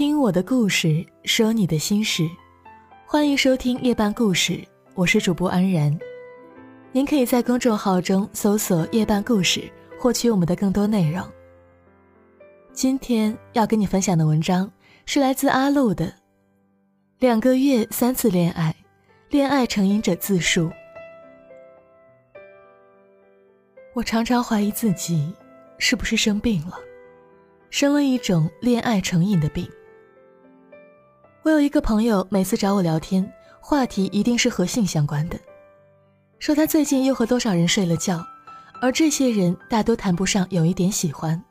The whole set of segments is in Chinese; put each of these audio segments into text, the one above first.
听我的故事，说你的心事，欢迎收听夜半故事，我是主播安然。您可以在公众号中搜索“夜半故事”，获取我们的更多内容。今天要跟你分享的文章是来自阿露的《两个月三次恋爱，恋爱成瘾者自述》。我常常怀疑自己是不是生病了，生了一种恋爱成瘾的病。我有一个朋友，每次找我聊天，话题一定是和性相关的，说他最近又和多少人睡了觉，而这些人大多谈不上有一点喜欢。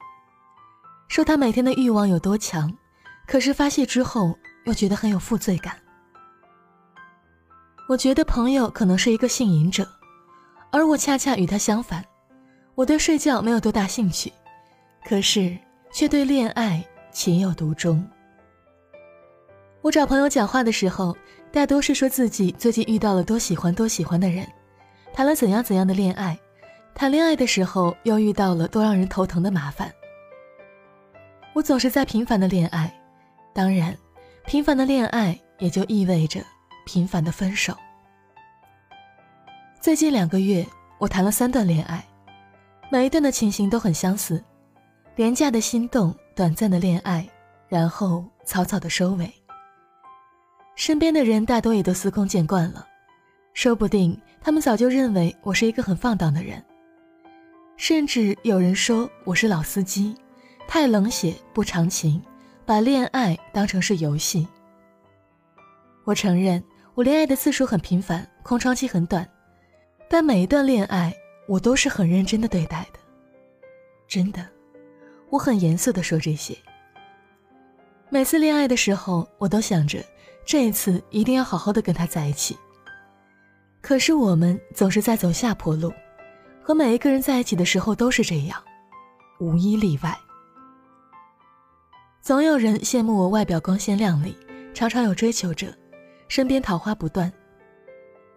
说他每天的欲望有多强，可是发泄之后又觉得很有负罪感。我觉得朋友可能是一个性瘾者，而我恰恰与他相反，我对睡觉没有多大兴趣，可是却对恋爱情有独钟。我找朋友讲话的时候，大多是说自己最近遇到了多喜欢多喜欢的人，谈了怎样怎样的恋爱，谈恋爱的时候又遇到了多让人头疼的麻烦。我总是在频繁的恋爱，当然，频繁的恋爱也就意味着频繁的分手。最近两个月，我谈了三段恋爱，每一段的情形都很相似，廉价的心动，短暂的恋爱，然后草草的收尾。身边的人大多也都司空见惯了，说不定他们早就认为我是一个很放荡的人。甚至有人说我是老司机，太冷血不长情，把恋爱当成是游戏。我承认我恋爱的次数很频繁，空窗期很短，但每一段恋爱我都是很认真的对待的。真的，我很严肃的说这些。每次恋爱的时候，我都想着。这一次一定要好好的跟他在一起。可是我们总是在走下坡路，和每一个人在一起的时候都是这样，无一例外。总有人羡慕我外表光鲜亮丽，常常有追求者，身边桃花不断。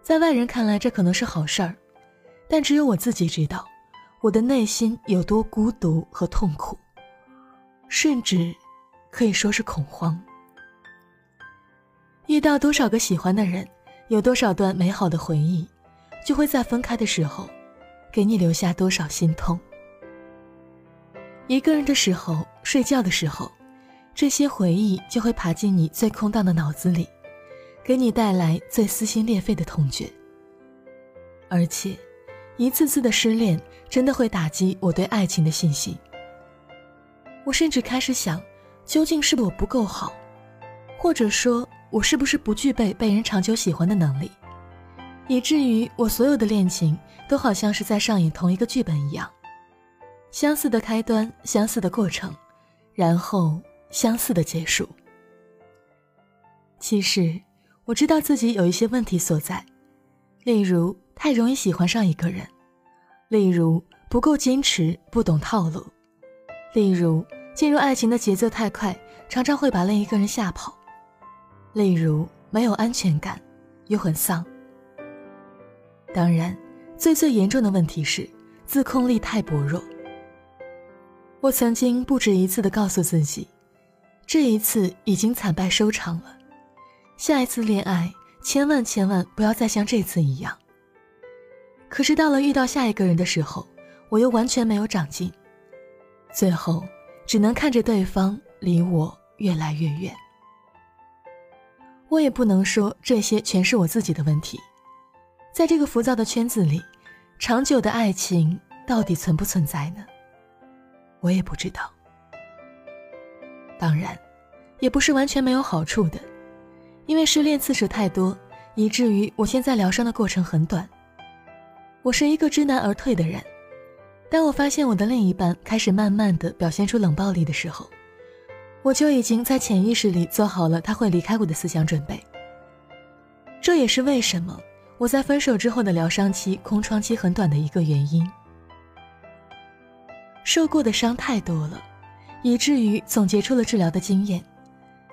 在外人看来这可能是好事儿，但只有我自己知道，我的内心有多孤独和痛苦，甚至可以说是恐慌。遇到多少个喜欢的人，有多少段美好的回忆，就会在分开的时候，给你留下多少心痛。一个人的时候，睡觉的时候，这些回忆就会爬进你最空荡的脑子里，给你带来最撕心裂肺的痛觉。而且，一次次的失恋真的会打击我对爱情的信心。我甚至开始想，究竟是我不够好，或者说。我是不是不具备被人长久喜欢的能力，以至于我所有的恋情都好像是在上演同一个剧本一样，相似的开端，相似的过程，然后相似的结束。其实我知道自己有一些问题所在，例如太容易喜欢上一个人，例如不够坚持，不懂套路，例如进入爱情的节奏太快，常常会把另一个人吓跑。例如没有安全感，又很丧。当然，最最严重的问题是自控力太薄弱。我曾经不止一次的告诉自己，这一次已经惨败收场了，下一次恋爱千万千万不要再像这次一样。可是到了遇到下一个人的时候，我又完全没有长进，最后只能看着对方离我越来越远。我也不能说这些全是我自己的问题，在这个浮躁的圈子里，长久的爱情到底存不存在呢？我也不知道。当然，也不是完全没有好处的，因为失恋次数太多，以至于我现在疗伤的过程很短。我是一个知难而退的人，当我发现我的另一半开始慢慢的表现出冷暴力的时候。我就已经在潜意识里做好了他会离开我的思想准备。这也是为什么我在分手之后的疗伤期、空窗期很短的一个原因。受过的伤太多了，以至于总结出了治疗的经验，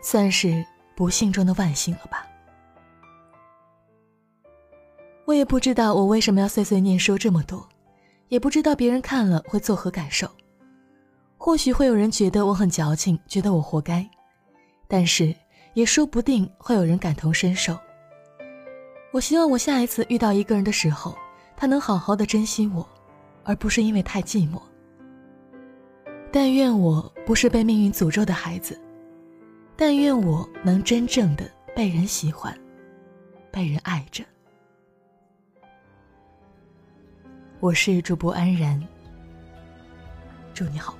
算是不幸中的万幸了吧。我也不知道我为什么要碎碎念说这么多，也不知道别人看了会作何感受。或许会有人觉得我很矫情，觉得我活该，但是也说不定会有人感同身受。我希望我下一次遇到一个人的时候，他能好好的珍惜我，而不是因为太寂寞。但愿我不是被命运诅咒的孩子，但愿我能真正的被人喜欢，被人爱着。我是主播安然，祝你好。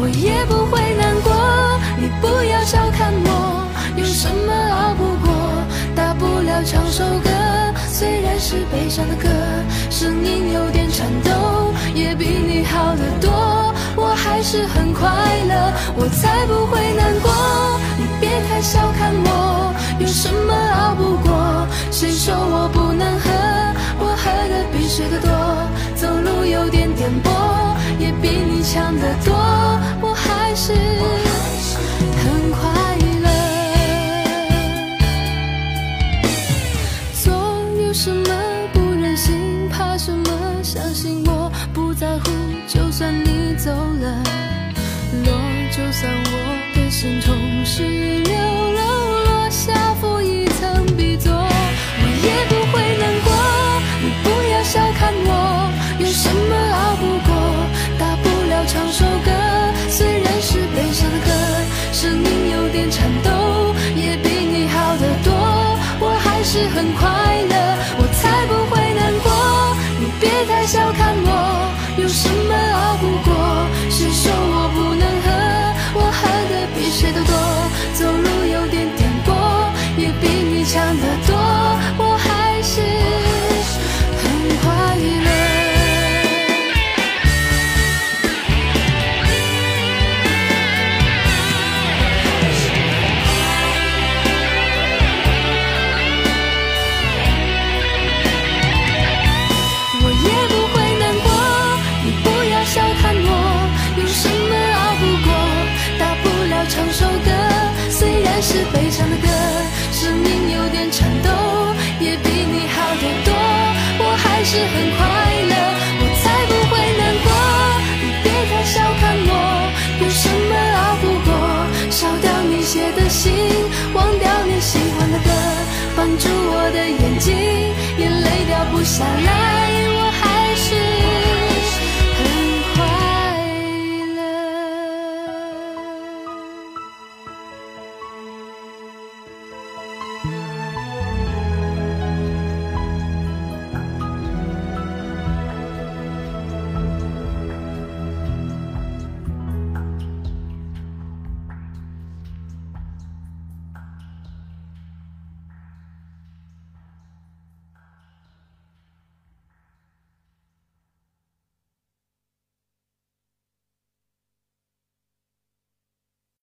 我也不会难过。你不要小看我，有什么熬不过？大不了唱首歌，虽然是悲伤的歌，声音有点颤抖，也比你好得多。我还是很快乐，我才不会难过。很快是悲伤的歌，声音有点颤抖，也比你好得多。我还是很快乐，我才不会难过。你别太小看我，有什么熬不过？烧掉你写的信，忘掉你喜欢的歌，绑住我的眼睛，眼泪掉不下来。